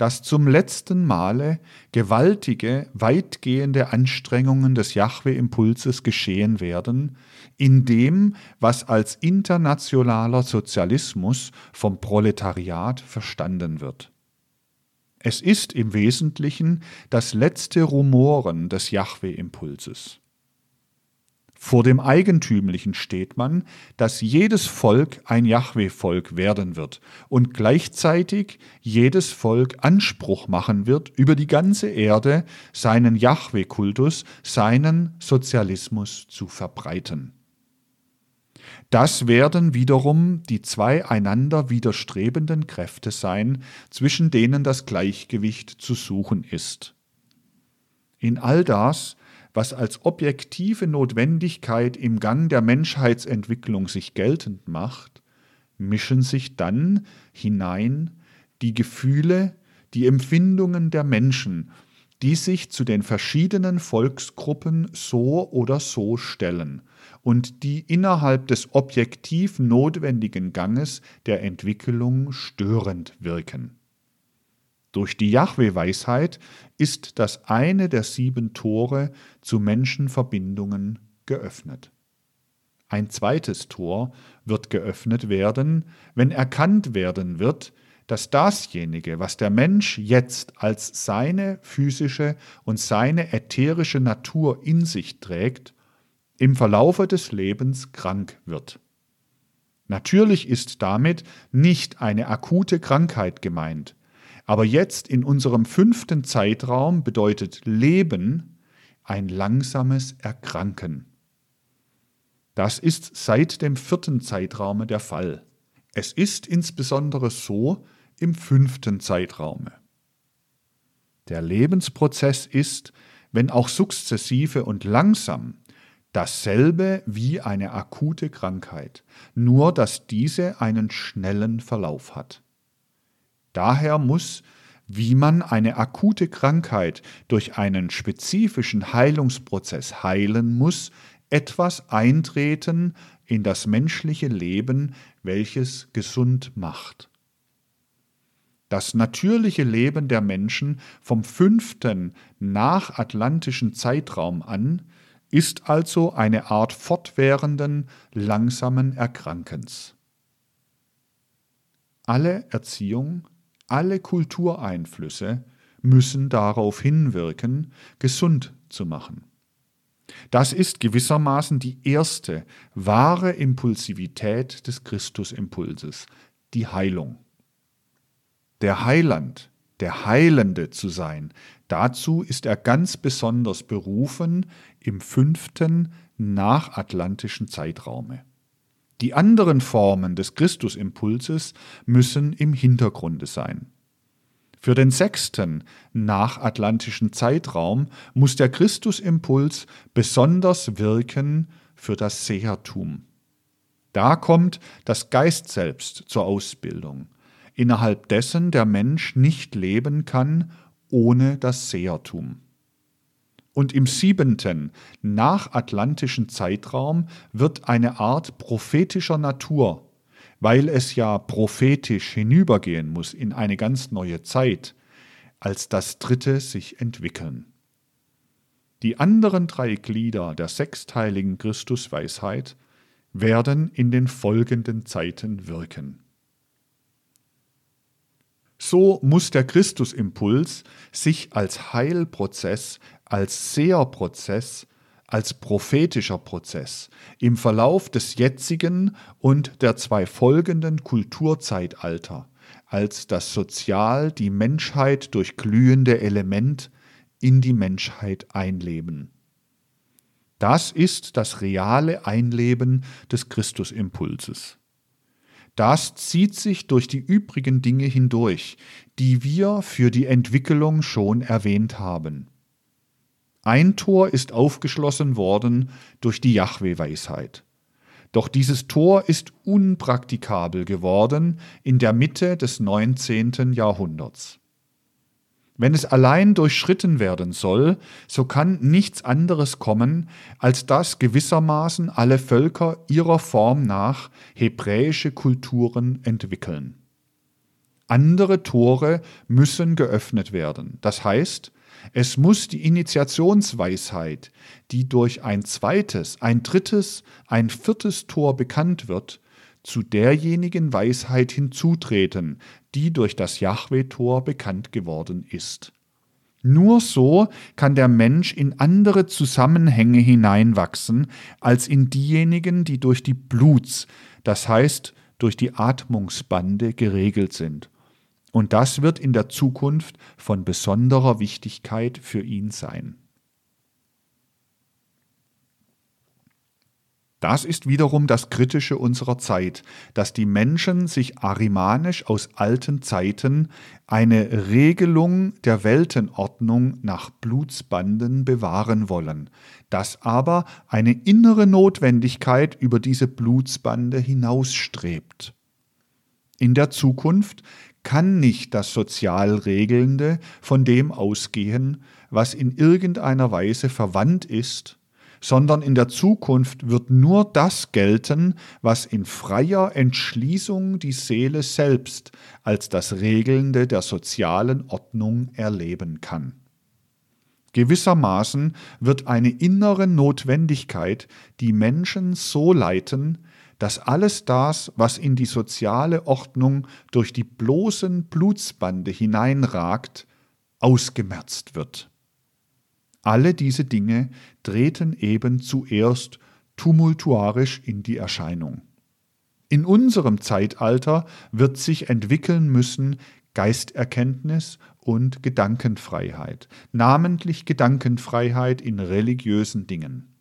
[SPEAKER 1] dass zum letzten Male gewaltige, weitgehende Anstrengungen des Jahwe-Impulses geschehen werden, in dem, was als internationaler Sozialismus vom Proletariat verstanden wird. Es ist im Wesentlichen das letzte Rumoren des Jahwe-Impulses. Vor dem Eigentümlichen steht man, dass jedes Volk ein Jahwe-Volk werden wird und gleichzeitig jedes Volk Anspruch machen wird, über die ganze Erde seinen Jahwe-Kultus, seinen Sozialismus zu verbreiten. Das werden wiederum die zwei einander widerstrebenden Kräfte sein, zwischen denen das Gleichgewicht zu suchen ist. In all das was als objektive Notwendigkeit im Gang der Menschheitsentwicklung sich geltend macht, mischen sich dann hinein die Gefühle, die Empfindungen der Menschen, die sich zu den verschiedenen Volksgruppen so oder so stellen und die innerhalb des objektiv notwendigen Ganges der Entwicklung störend wirken. Durch die Jahwe-Weisheit ist das eine der sieben Tore zu Menschenverbindungen geöffnet. Ein zweites Tor wird geöffnet werden, wenn erkannt werden wird, dass dasjenige, was der Mensch jetzt als seine physische und seine ätherische Natur in sich trägt, im Verlaufe des Lebens krank wird. Natürlich ist damit nicht eine akute Krankheit gemeint, aber jetzt in unserem fünften Zeitraum bedeutet Leben ein langsames Erkranken. Das ist seit dem vierten Zeitraume der Fall. Es ist insbesondere so im fünften Zeitraume. Der Lebensprozess ist, wenn auch sukzessive und langsam, dasselbe wie eine akute Krankheit, nur dass diese einen schnellen Verlauf hat. Daher muss, wie man eine akute Krankheit durch einen spezifischen Heilungsprozess heilen muss, etwas eintreten in das menschliche Leben, welches gesund macht. Das natürliche Leben der Menschen vom fünften nachatlantischen Zeitraum an ist also eine Art fortwährenden, langsamen Erkrankens. Alle Erziehung alle Kultureinflüsse müssen darauf hinwirken, gesund zu machen. Das ist gewissermaßen die erste wahre Impulsivität des Christusimpulses, die Heilung. Der Heiland, der Heilende zu sein, dazu ist er ganz besonders berufen im fünften nachatlantischen Zeitraume. Die anderen Formen des Christusimpulses müssen im Hintergrunde sein. Für den sechsten nachatlantischen Zeitraum muss der Christusimpuls besonders wirken für das Sehertum. Da kommt das Geist selbst zur Ausbildung, innerhalb dessen der Mensch nicht leben kann ohne das Sehertum. Und im siebenten, nachatlantischen Zeitraum wird eine Art prophetischer Natur, weil es ja prophetisch hinübergehen muss in eine ganz neue Zeit, als das dritte sich entwickeln. Die anderen drei Glieder der sechsteiligen Christusweisheit werden in den folgenden Zeiten wirken. So muss der Christusimpuls sich als Heilprozess, als Seherprozess, als prophetischer Prozess im Verlauf des jetzigen und der zwei folgenden Kulturzeitalter als das sozial die Menschheit durchglühende Element in die Menschheit einleben. Das ist das reale Einleben des Christusimpulses. Das zieht sich durch die übrigen Dinge hindurch, die wir für die Entwicklung schon erwähnt haben. Ein Tor ist aufgeschlossen worden durch die Jahwe-Weisheit. Doch dieses Tor ist unpraktikabel geworden in der Mitte des 19. Jahrhunderts. Wenn es allein durchschritten werden soll, so kann nichts anderes kommen, als dass gewissermaßen alle Völker ihrer Form nach hebräische Kulturen entwickeln. Andere Tore müssen geöffnet werden, das heißt, es muss die Initiationsweisheit, die durch ein zweites, ein drittes, ein viertes Tor bekannt wird, zu derjenigen Weisheit hinzutreten, die durch das Jahwe-Tor bekannt geworden ist. Nur so kann der Mensch in andere Zusammenhänge hineinwachsen, als in diejenigen, die durch die Bluts, das heißt durch die Atmungsbande geregelt sind. Und das wird in der Zukunft von besonderer Wichtigkeit für ihn sein. Das ist wiederum das Kritische unserer Zeit, dass die Menschen sich arimanisch aus alten Zeiten eine Regelung der Weltenordnung nach Blutsbanden bewahren wollen, dass aber eine innere Notwendigkeit über diese Blutsbande hinausstrebt. In der Zukunft kann nicht das sozial Regelnde von dem ausgehen, was in irgendeiner Weise verwandt ist, sondern in der Zukunft wird nur das gelten, was in freier Entschließung die Seele selbst als das Regelnde der sozialen Ordnung erleben kann. Gewissermaßen wird eine innere Notwendigkeit die Menschen so leiten, dass alles das, was in die soziale Ordnung durch die bloßen Blutsbande hineinragt, ausgemerzt wird. Alle diese Dinge treten eben zuerst tumultuarisch in die Erscheinung. In unserem Zeitalter wird sich entwickeln müssen Geisterkenntnis und Gedankenfreiheit, namentlich Gedankenfreiheit in religiösen Dingen.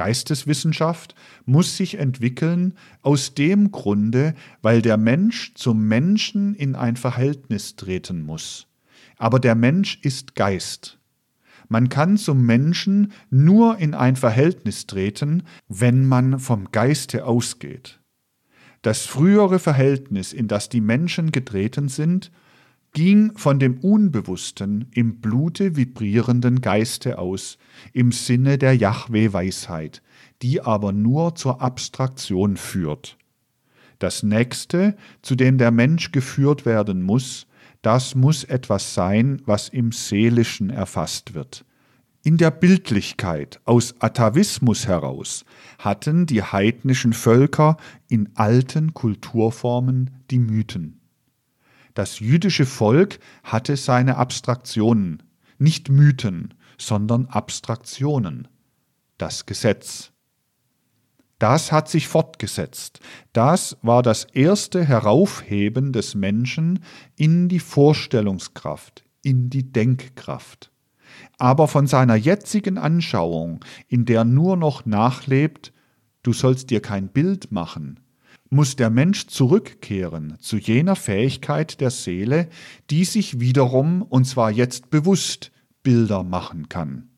[SPEAKER 1] Geisteswissenschaft muss sich entwickeln aus dem Grunde, weil der Mensch zum Menschen in ein Verhältnis treten muss. Aber der Mensch ist Geist. Man kann zum Menschen nur in ein Verhältnis treten, wenn man vom Geiste ausgeht. Das frühere Verhältnis, in das die Menschen getreten sind, ging von dem unbewussten, im Blute vibrierenden Geiste aus, im Sinne der Jahwe-Weisheit, die aber nur zur Abstraktion führt. Das nächste, zu dem der Mensch geführt werden muss, das muss etwas sein, was im Seelischen erfasst wird. In der Bildlichkeit aus Atavismus heraus hatten die heidnischen Völker in alten Kulturformen die Mythen. Das jüdische Volk hatte seine Abstraktionen, nicht Mythen, sondern Abstraktionen, das Gesetz. Das hat sich fortgesetzt. Das war das erste Heraufheben des Menschen in die Vorstellungskraft, in die Denkkraft. Aber von seiner jetzigen Anschauung, in der nur noch nachlebt, du sollst dir kein Bild machen, muss der Mensch zurückkehren zu jener Fähigkeit der Seele, die sich wiederum, und zwar jetzt bewusst, Bilder machen kann.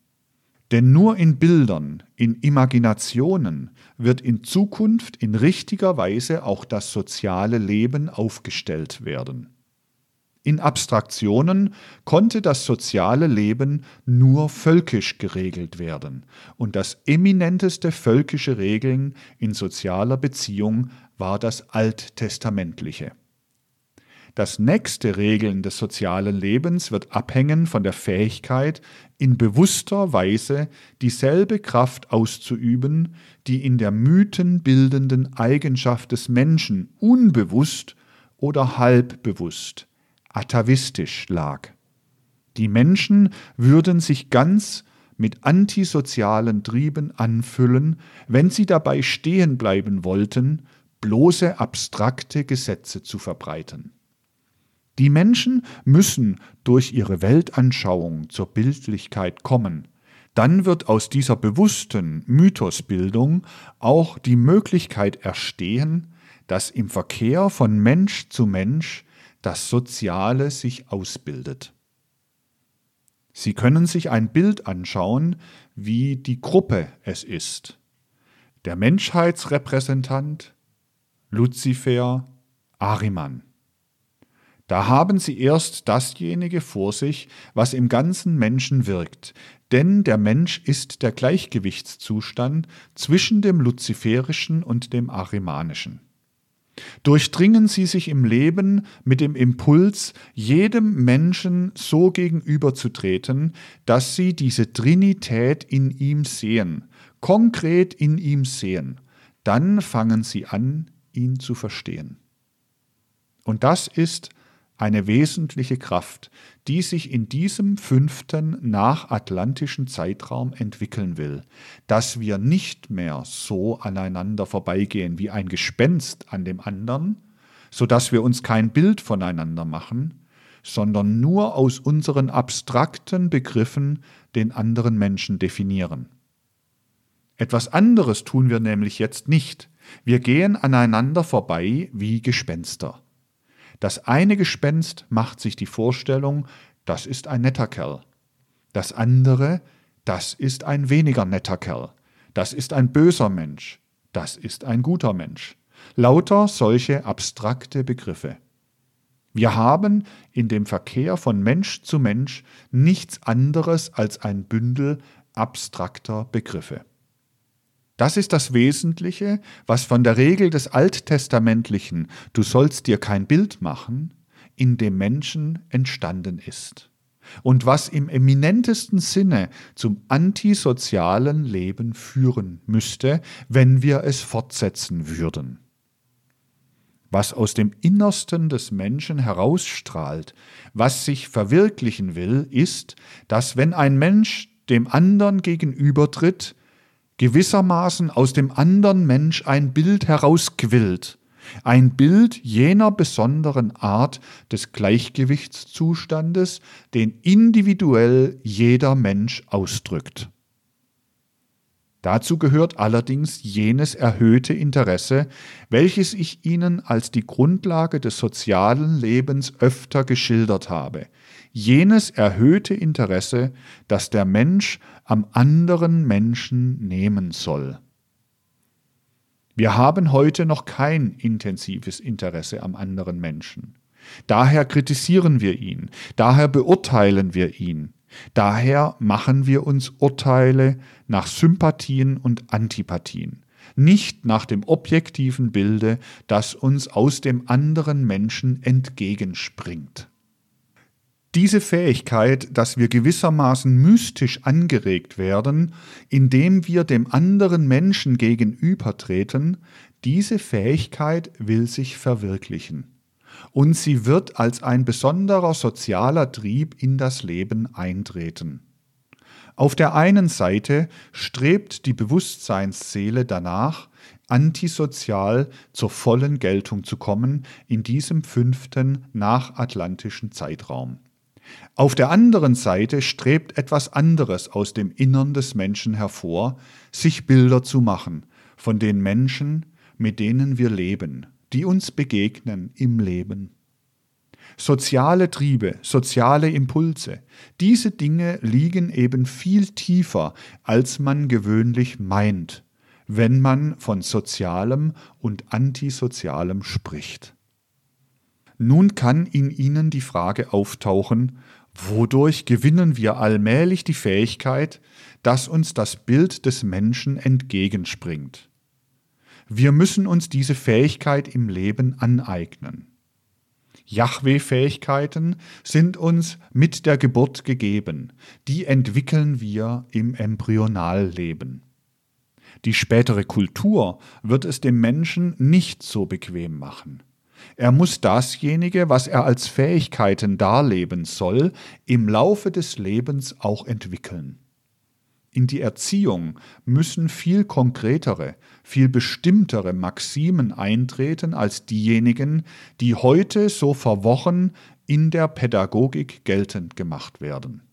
[SPEAKER 1] Denn nur in Bildern, in Imaginationen wird in Zukunft in richtiger Weise auch das soziale Leben aufgestellt werden. In Abstraktionen konnte das soziale Leben nur völkisch geregelt werden, und das eminenteste völkische Regeln in sozialer Beziehung war das Alttestamentliche. Das nächste Regeln des sozialen Lebens wird abhängen von der Fähigkeit, in bewusster Weise dieselbe Kraft auszuüben, die in der mythenbildenden Eigenschaft des Menschen unbewusst oder halbbewusst, atavistisch lag. Die Menschen würden sich ganz mit antisozialen Trieben anfüllen, wenn sie dabei stehen bleiben wollten, bloße abstrakte Gesetze zu verbreiten. Die Menschen müssen durch ihre Weltanschauung zur Bildlichkeit kommen. Dann wird aus dieser bewussten Mythosbildung auch die Möglichkeit erstehen, dass im Verkehr von Mensch zu Mensch das Soziale sich ausbildet. Sie können sich ein Bild anschauen, wie die Gruppe es ist. Der Menschheitsrepräsentant, Luzifer, Ariman. Da haben sie erst dasjenige vor sich, was im ganzen Menschen wirkt, denn der Mensch ist der Gleichgewichtszustand zwischen dem Luziferischen und dem Arimanischen. Durchdringen sie sich im Leben mit dem Impuls, jedem Menschen so gegenüberzutreten, dass sie diese Trinität in ihm sehen, konkret in ihm sehen, dann fangen sie an, ihn zu verstehen. Und das ist eine wesentliche Kraft, die sich in diesem fünften nachatlantischen Zeitraum entwickeln will, dass wir nicht mehr so aneinander vorbeigehen wie ein Gespenst an dem anderen, so dass wir uns kein Bild voneinander machen, sondern nur aus unseren abstrakten Begriffen den anderen Menschen definieren. Etwas anderes tun wir nämlich jetzt nicht. Wir gehen aneinander vorbei wie Gespenster. Das eine Gespenst macht sich die Vorstellung, das ist ein netter Kerl. Das andere, das ist ein weniger netter Kerl. Das ist ein böser Mensch. Das ist ein guter Mensch. Lauter solche abstrakte Begriffe. Wir haben in dem Verkehr von Mensch zu Mensch nichts anderes als ein Bündel abstrakter Begriffe. Das ist das Wesentliche, was von der Regel des alttestamentlichen Du sollst dir kein Bild machen, in dem Menschen entstanden ist und was im eminentesten Sinne zum antisozialen Leben führen müsste, wenn wir es fortsetzen würden. Was aus dem Innersten des Menschen herausstrahlt, was sich verwirklichen will, ist, dass wenn ein Mensch dem anderen gegenübertritt, gewissermaßen aus dem anderen Mensch ein Bild herausquillt, ein Bild jener besonderen Art des Gleichgewichtszustandes, den individuell jeder Mensch ausdrückt. Dazu gehört allerdings jenes erhöhte Interesse, welches ich Ihnen als die Grundlage des sozialen Lebens öfter geschildert habe, jenes erhöhte Interesse, das der Mensch am anderen Menschen nehmen soll. Wir haben heute noch kein intensives Interesse am anderen Menschen. Daher kritisieren wir ihn, daher beurteilen wir ihn, daher machen wir uns Urteile nach Sympathien und Antipathien, nicht nach dem objektiven Bilde, das uns aus dem anderen Menschen entgegenspringt. Diese Fähigkeit, dass wir gewissermaßen mystisch angeregt werden, indem wir dem anderen Menschen gegenübertreten, diese Fähigkeit will sich verwirklichen. Und sie wird als ein besonderer sozialer Trieb in das Leben eintreten. Auf der einen Seite strebt die Bewusstseinsseele danach, antisozial zur vollen Geltung zu kommen in diesem fünften nachatlantischen Zeitraum. Auf der anderen Seite strebt etwas anderes aus dem Innern des Menschen hervor, sich Bilder zu machen von den Menschen, mit denen wir leben, die uns begegnen im Leben. Soziale Triebe, soziale Impulse, diese Dinge liegen eben viel tiefer, als man gewöhnlich meint, wenn man von sozialem und antisozialem spricht. Nun kann in ihnen die Frage auftauchen, wodurch gewinnen wir allmählich die Fähigkeit, dass uns das Bild des Menschen entgegenspringt. Wir müssen uns diese Fähigkeit im Leben aneignen. Yahweh-Fähigkeiten sind uns mit der Geburt gegeben, die entwickeln wir im Embryonalleben. Die spätere Kultur wird es dem Menschen nicht so bequem machen. Er muss dasjenige, was er als Fähigkeiten darleben soll, im Laufe des Lebens auch entwickeln. In die Erziehung müssen viel konkretere, viel bestimmtere Maximen eintreten als diejenigen, die heute so verworren in der Pädagogik geltend gemacht werden.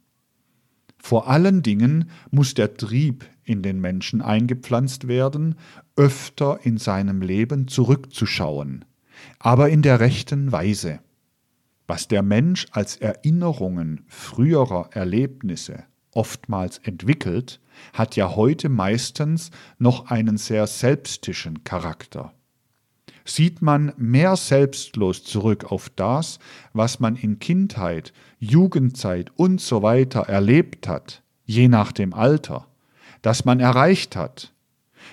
[SPEAKER 1] Vor allen Dingen muss der Trieb in den Menschen eingepflanzt werden, öfter in seinem Leben zurückzuschauen, aber in der rechten Weise. Was der Mensch als Erinnerungen früherer Erlebnisse oftmals entwickelt, hat ja heute meistens noch einen sehr selbstischen Charakter. Sieht man mehr selbstlos zurück auf das, was man in Kindheit, Jugendzeit und so weiter erlebt hat, je nach dem Alter, das man erreicht hat,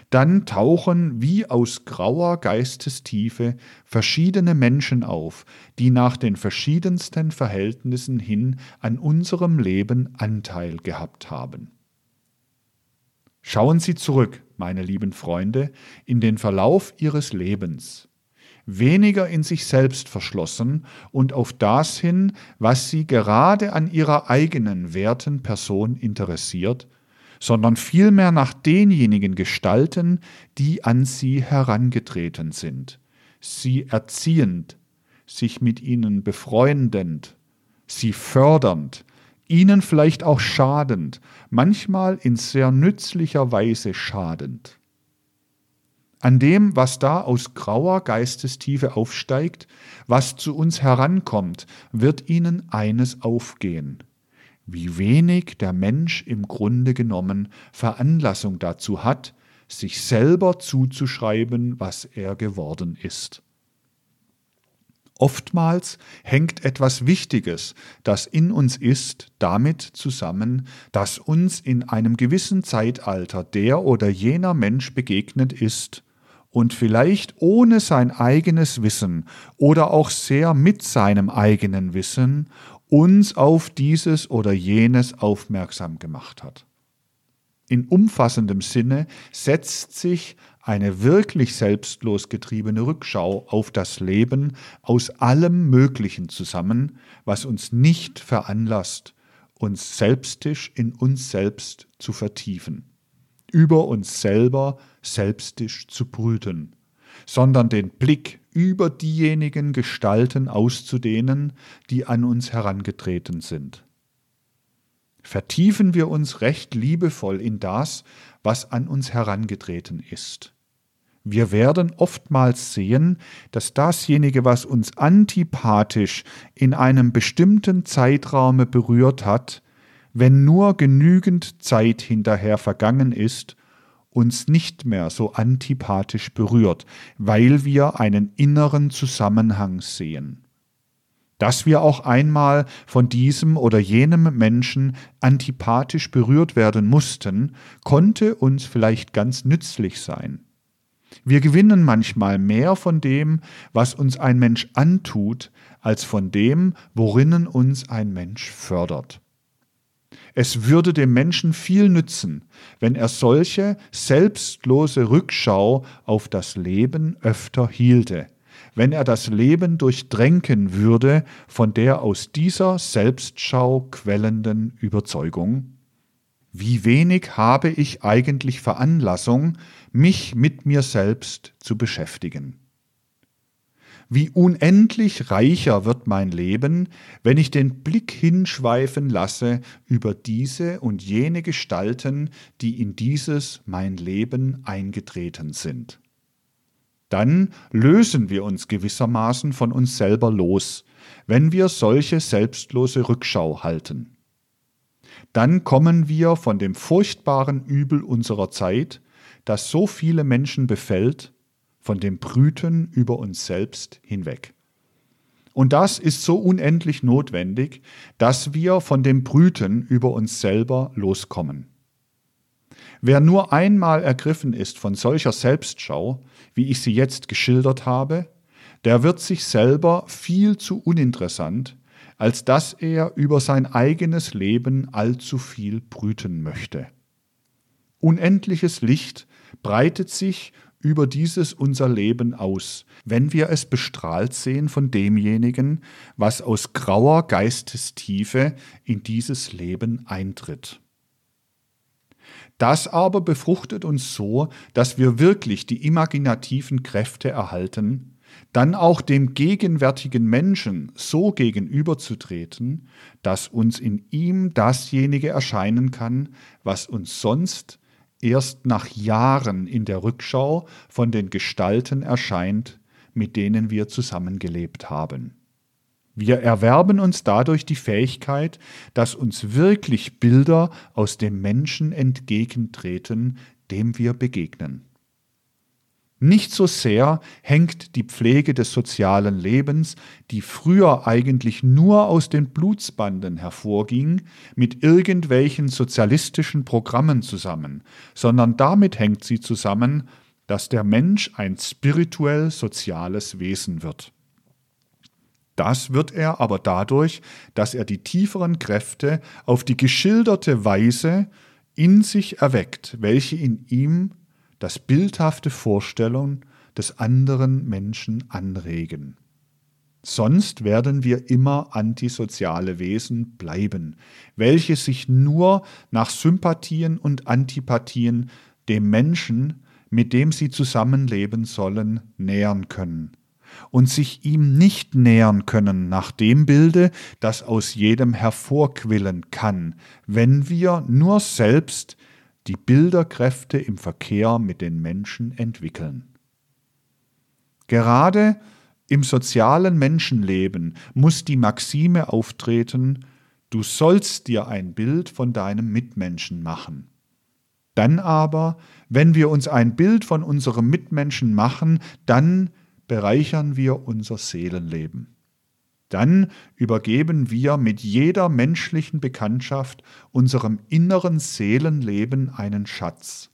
[SPEAKER 1] dann tauchen wie aus grauer Geistestiefe verschiedene Menschen auf, die nach den verschiedensten Verhältnissen hin an unserem Leben Anteil gehabt haben. Schauen Sie zurück, meine lieben Freunde, in den Verlauf Ihres Lebens, weniger in sich selbst verschlossen und auf das hin, was Sie gerade an Ihrer eigenen werten Person interessiert, sondern vielmehr nach denjenigen Gestalten, die an sie herangetreten sind, sie erziehend, sich mit ihnen befreundend, sie fördernd, ihnen vielleicht auch schadend, manchmal in sehr nützlicher Weise schadend. An dem, was da aus grauer Geistestiefe aufsteigt, was zu uns herankommt, wird ihnen eines aufgehen wie wenig der Mensch im Grunde genommen Veranlassung dazu hat, sich selber zuzuschreiben, was er geworden ist. Oftmals hängt etwas Wichtiges, das in uns ist, damit zusammen, dass uns in einem gewissen Zeitalter der oder jener Mensch begegnet ist und vielleicht ohne sein eigenes Wissen oder auch sehr mit seinem eigenen Wissen uns auf dieses oder jenes aufmerksam gemacht hat. In umfassendem Sinne setzt sich eine wirklich selbstlos getriebene Rückschau auf das Leben aus allem Möglichen zusammen, was uns nicht veranlasst, uns selbstisch in uns selbst zu vertiefen, über uns selber selbstisch zu brüten, sondern den Blick über diejenigen Gestalten auszudehnen, die an uns herangetreten sind. Vertiefen wir uns recht liebevoll in das, was an uns herangetreten ist. Wir werden oftmals sehen, dass dasjenige, was uns antipathisch in einem bestimmten Zeitraume berührt hat, wenn nur genügend Zeit hinterher vergangen ist, uns nicht mehr so antipathisch berührt, weil wir einen inneren Zusammenhang sehen. Dass wir auch einmal von diesem oder jenem Menschen antipathisch berührt werden mussten, konnte uns vielleicht ganz nützlich sein. Wir gewinnen manchmal mehr von dem, was uns ein Mensch antut, als von dem, worinnen uns ein Mensch fördert. Es würde dem Menschen viel nützen, wenn er solche selbstlose Rückschau auf das Leben öfter hielte, wenn er das Leben durchdrängen würde von der aus dieser Selbstschau quellenden Überzeugung. Wie wenig habe ich eigentlich Veranlassung, mich mit mir selbst zu beschäftigen? Wie unendlich reicher wird mein Leben, wenn ich den Blick hinschweifen lasse über diese und jene Gestalten, die in dieses mein Leben eingetreten sind. Dann lösen wir uns gewissermaßen von uns selber los, wenn wir solche selbstlose Rückschau halten. Dann kommen wir von dem furchtbaren Übel unserer Zeit, das so viele Menschen befällt, von dem Brüten über uns selbst hinweg. Und das ist so unendlich notwendig, dass wir von dem Brüten über uns selber loskommen. Wer nur einmal ergriffen ist von solcher Selbstschau, wie ich sie jetzt geschildert habe, der wird sich selber viel zu uninteressant, als dass er über sein eigenes Leben allzu viel brüten möchte. Unendliches Licht breitet sich über dieses unser Leben aus, wenn wir es bestrahlt sehen von demjenigen, was aus grauer Geistestiefe in dieses Leben eintritt. Das aber befruchtet uns so, dass wir wirklich die imaginativen Kräfte erhalten, dann auch dem gegenwärtigen Menschen so gegenüberzutreten, dass uns in ihm dasjenige erscheinen kann, was uns sonst erst nach Jahren in der Rückschau von den Gestalten erscheint, mit denen wir zusammengelebt haben. Wir erwerben uns dadurch die Fähigkeit, dass uns wirklich Bilder aus dem Menschen entgegentreten, dem wir begegnen. Nicht so sehr hängt die Pflege des sozialen Lebens, die früher eigentlich nur aus den Blutsbanden hervorging, mit irgendwelchen sozialistischen Programmen zusammen, sondern damit hängt sie zusammen, dass der Mensch ein spirituell soziales Wesen wird. Das wird er aber dadurch, dass er die tieferen Kräfte auf die geschilderte Weise in sich erweckt, welche in ihm das bildhafte Vorstellung des anderen Menschen anregen. Sonst werden wir immer antisoziale Wesen bleiben, welche sich nur nach Sympathien und Antipathien dem Menschen, mit dem sie zusammenleben sollen, nähern können und sich ihm nicht nähern können nach dem Bilde, das aus jedem hervorquillen kann, wenn wir nur selbst die Bilderkräfte im Verkehr mit den Menschen entwickeln. Gerade im sozialen Menschenleben muss die Maxime auftreten, du sollst dir ein Bild von deinem Mitmenschen machen. Dann aber, wenn wir uns ein Bild von unserem Mitmenschen machen, dann bereichern wir unser Seelenleben. Dann übergeben wir mit jeder menschlichen Bekanntschaft unserem inneren Seelenleben einen Schatz.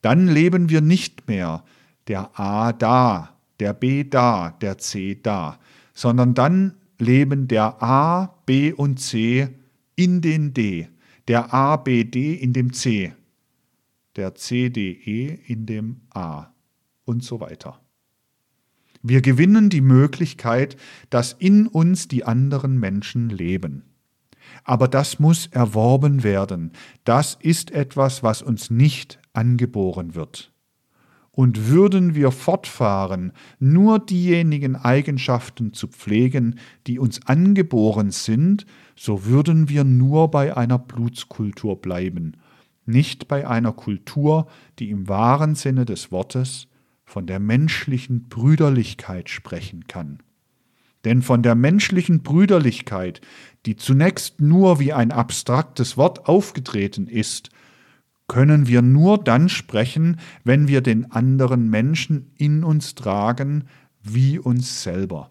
[SPEAKER 1] Dann leben wir nicht mehr der A da, der B da, der C da, sondern dann leben der A, B und C in den D, der A, B, D in dem C, der C, D, E in dem A und so weiter. Wir gewinnen die Möglichkeit, dass in uns die anderen Menschen leben. Aber das muss erworben werden. Das ist etwas, was uns nicht angeboren wird. Und würden wir fortfahren, nur diejenigen Eigenschaften zu pflegen, die uns angeboren sind, so würden wir nur bei einer Blutskultur bleiben, nicht bei einer Kultur, die im wahren Sinne des Wortes von der menschlichen Brüderlichkeit sprechen kann. Denn von der menschlichen Brüderlichkeit, die zunächst nur wie ein abstraktes Wort aufgetreten ist, können wir nur dann sprechen, wenn wir den anderen Menschen in uns tragen wie uns selber.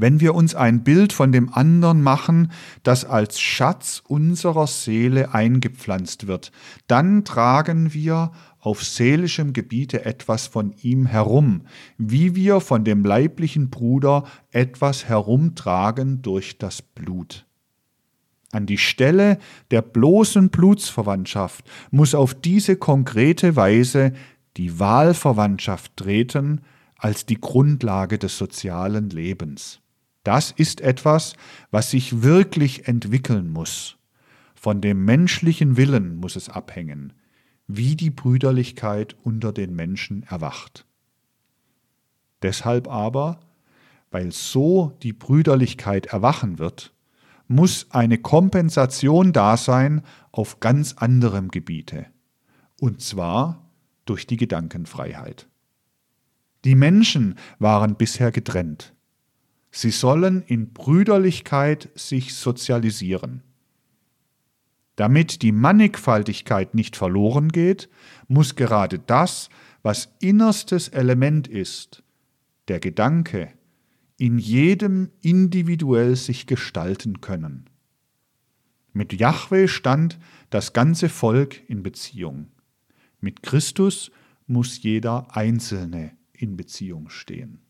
[SPEAKER 1] Wenn wir uns ein Bild von dem anderen machen, das als Schatz unserer Seele eingepflanzt wird, dann tragen wir auf seelischem Gebiete etwas von ihm herum, wie wir von dem leiblichen Bruder etwas herumtragen durch das Blut. An die Stelle der bloßen Blutsverwandtschaft muss auf diese konkrete Weise die Wahlverwandtschaft treten als die Grundlage des sozialen Lebens. Das ist etwas, was sich wirklich entwickeln muss. Von dem menschlichen Willen muss es abhängen wie die Brüderlichkeit unter den Menschen erwacht. Deshalb aber, weil so die Brüderlichkeit erwachen wird, muss eine Kompensation da sein auf ganz anderem Gebiete, und zwar durch die Gedankenfreiheit. Die Menschen waren bisher getrennt. Sie sollen in Brüderlichkeit sich sozialisieren. Damit die Mannigfaltigkeit nicht verloren geht, muss gerade das, was innerstes Element ist, der Gedanke, in jedem individuell sich gestalten können. Mit Jahwe stand das ganze Volk in Beziehung. Mit Christus muss jeder Einzelne in Beziehung stehen.